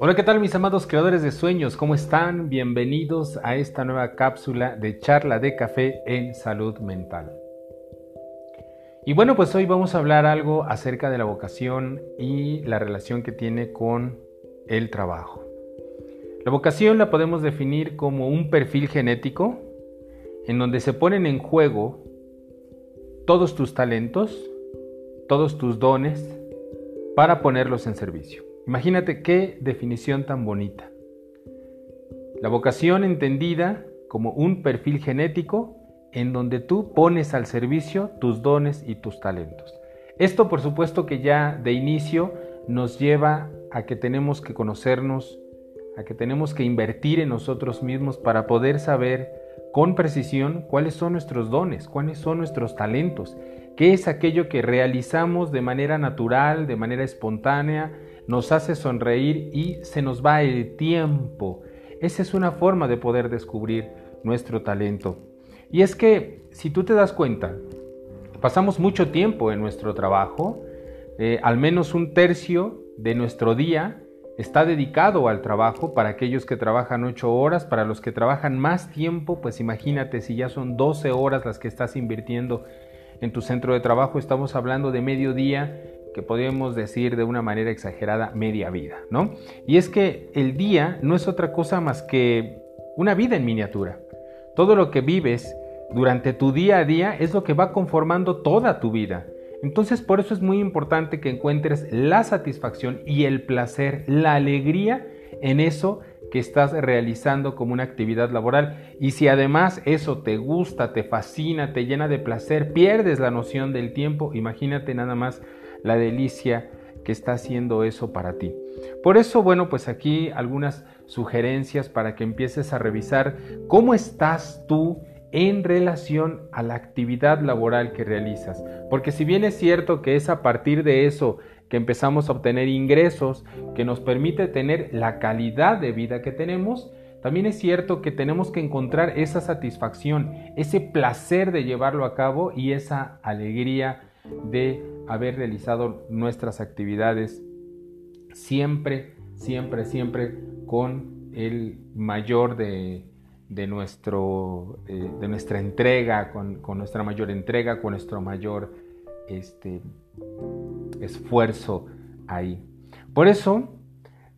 Hola, ¿qué tal mis amados creadores de sueños? ¿Cómo están? Bienvenidos a esta nueva cápsula de charla de café en salud mental. Y bueno, pues hoy vamos a hablar algo acerca de la vocación y la relación que tiene con el trabajo. La vocación la podemos definir como un perfil genético en donde se ponen en juego todos tus talentos, todos tus dones para ponerlos en servicio. Imagínate qué definición tan bonita. La vocación entendida como un perfil genético en donde tú pones al servicio tus dones y tus talentos. Esto por supuesto que ya de inicio nos lleva a que tenemos que conocernos, a que tenemos que invertir en nosotros mismos para poder saber con precisión cuáles son nuestros dones, cuáles son nuestros talentos, qué es aquello que realizamos de manera natural, de manera espontánea, nos hace sonreír y se nos va el tiempo. Esa es una forma de poder descubrir nuestro talento. Y es que, si tú te das cuenta, pasamos mucho tiempo en nuestro trabajo, eh, al menos un tercio de nuestro día está dedicado al trabajo para aquellos que trabajan 8 horas, para los que trabajan más tiempo, pues imagínate si ya son 12 horas las que estás invirtiendo en tu centro de trabajo, estamos hablando de medio día que podríamos decir de una manera exagerada media vida, ¿no? Y es que el día no es otra cosa más que una vida en miniatura. Todo lo que vives durante tu día a día es lo que va conformando toda tu vida. Entonces por eso es muy importante que encuentres la satisfacción y el placer, la alegría en eso que estás realizando como una actividad laboral. Y si además eso te gusta, te fascina, te llena de placer, pierdes la noción del tiempo, imagínate nada más la delicia que está haciendo eso para ti. Por eso, bueno, pues aquí algunas sugerencias para que empieces a revisar cómo estás tú en relación a la actividad laboral que realizas. Porque si bien es cierto que es a partir de eso que empezamos a obtener ingresos que nos permite tener la calidad de vida que tenemos, también es cierto que tenemos que encontrar esa satisfacción, ese placer de llevarlo a cabo y esa alegría de haber realizado nuestras actividades siempre, siempre, siempre con el mayor de, nuestro, eh, de nuestra entrega, con, nuestra mayor entrega, con nuestro mayor este, esfuerzo ahí. Por eso,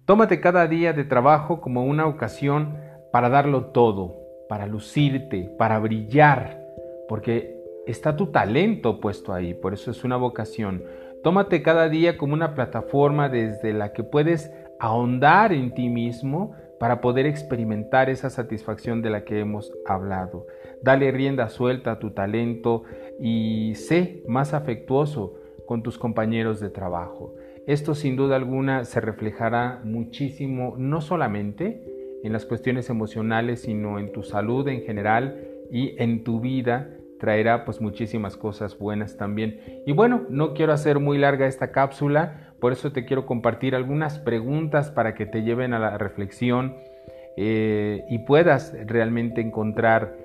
tómate cada día de trabajo como una ocasión para darlo todo, para lucirte, para brillar, porque está tu talento puesto ahí, por eso es una vocación. Tómate cada día como una plataforma desde la que puedes ahondar en ti mismo para poder experimentar esa satisfacción de la que hemos hablado. Dale rienda suelta a tu talento y sé más afectuoso con tus compañeros de trabajo. Esto sin duda alguna se reflejará muchísimo no solamente en las cuestiones emocionales, sino en tu salud en general y en tu vida traerá pues muchísimas cosas buenas también. Y bueno, no quiero hacer muy larga esta cápsula, por eso te quiero compartir algunas preguntas para que te lleven a la reflexión eh, y puedas realmente encontrar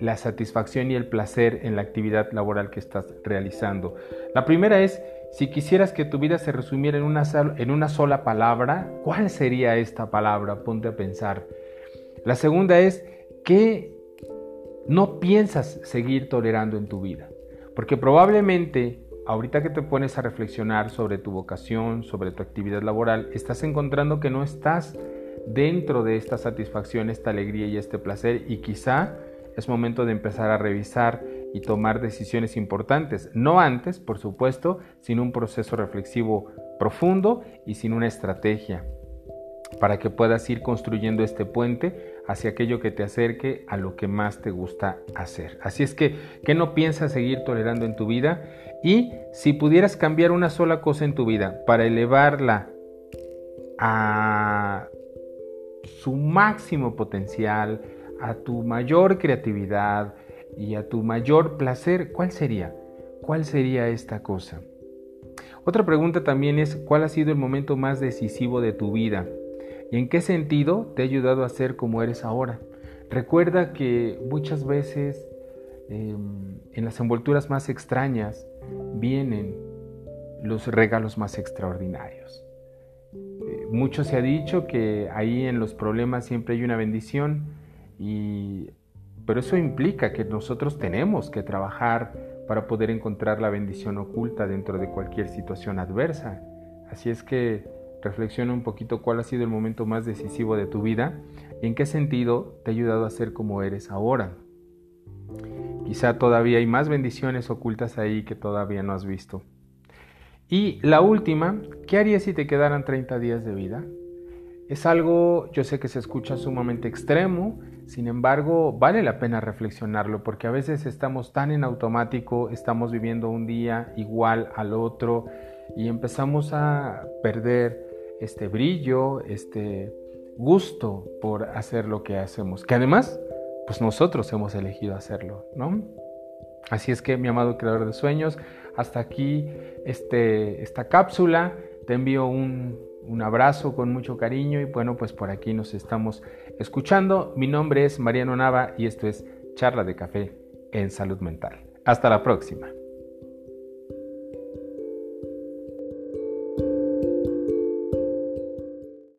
la satisfacción y el placer en la actividad laboral que estás realizando. La primera es, si quisieras que tu vida se resumiera en una, en una sola palabra, ¿cuál sería esta palabra? Ponte a pensar. La segunda es, ¿qué no piensas seguir tolerando en tu vida. Porque probablemente ahorita que te pones a reflexionar sobre tu vocación, sobre tu actividad laboral, estás encontrando que no estás dentro de esta satisfacción, esta alegría y este placer y quizá es momento de empezar a revisar y tomar decisiones importantes. No antes, por supuesto, sin un proceso reflexivo profundo y sin una estrategia para que puedas ir construyendo este puente hacia aquello que te acerque a lo que más te gusta hacer. Así es que, ¿qué no piensas seguir tolerando en tu vida? Y si pudieras cambiar una sola cosa en tu vida para elevarla a su máximo potencial, a tu mayor creatividad y a tu mayor placer, ¿cuál sería? ¿Cuál sería esta cosa? Otra pregunta también es, ¿cuál ha sido el momento más decisivo de tu vida? ¿Y en qué sentido te ha ayudado a ser como eres ahora? Recuerda que muchas veces em, en las envolturas más extrañas vienen los regalos más extraordinarios. Eh, mucho se ha dicho que ahí en los problemas siempre hay una bendición, y, pero eso implica que nosotros tenemos que trabajar para poder encontrar la bendición oculta dentro de cualquier situación adversa. Así es que reflexiona un poquito cuál ha sido el momento más decisivo de tu vida y en qué sentido te ha ayudado a ser como eres ahora. Quizá todavía hay más bendiciones ocultas ahí que todavía no has visto. Y la última, ¿qué harías si te quedaran 30 días de vida? Es algo, yo sé que se escucha sumamente extremo, sin embargo, vale la pena reflexionarlo porque a veces estamos tan en automático, estamos viviendo un día igual al otro y empezamos a perder este brillo, este gusto por hacer lo que hacemos, que además, pues nosotros hemos elegido hacerlo, ¿no? Así es que, mi amado creador de sueños, hasta aquí este, esta cápsula. Te envío un, un abrazo con mucho cariño y bueno, pues por aquí nos estamos escuchando. Mi nombre es Mariano Nava y esto es Charla de Café en Salud Mental. Hasta la próxima.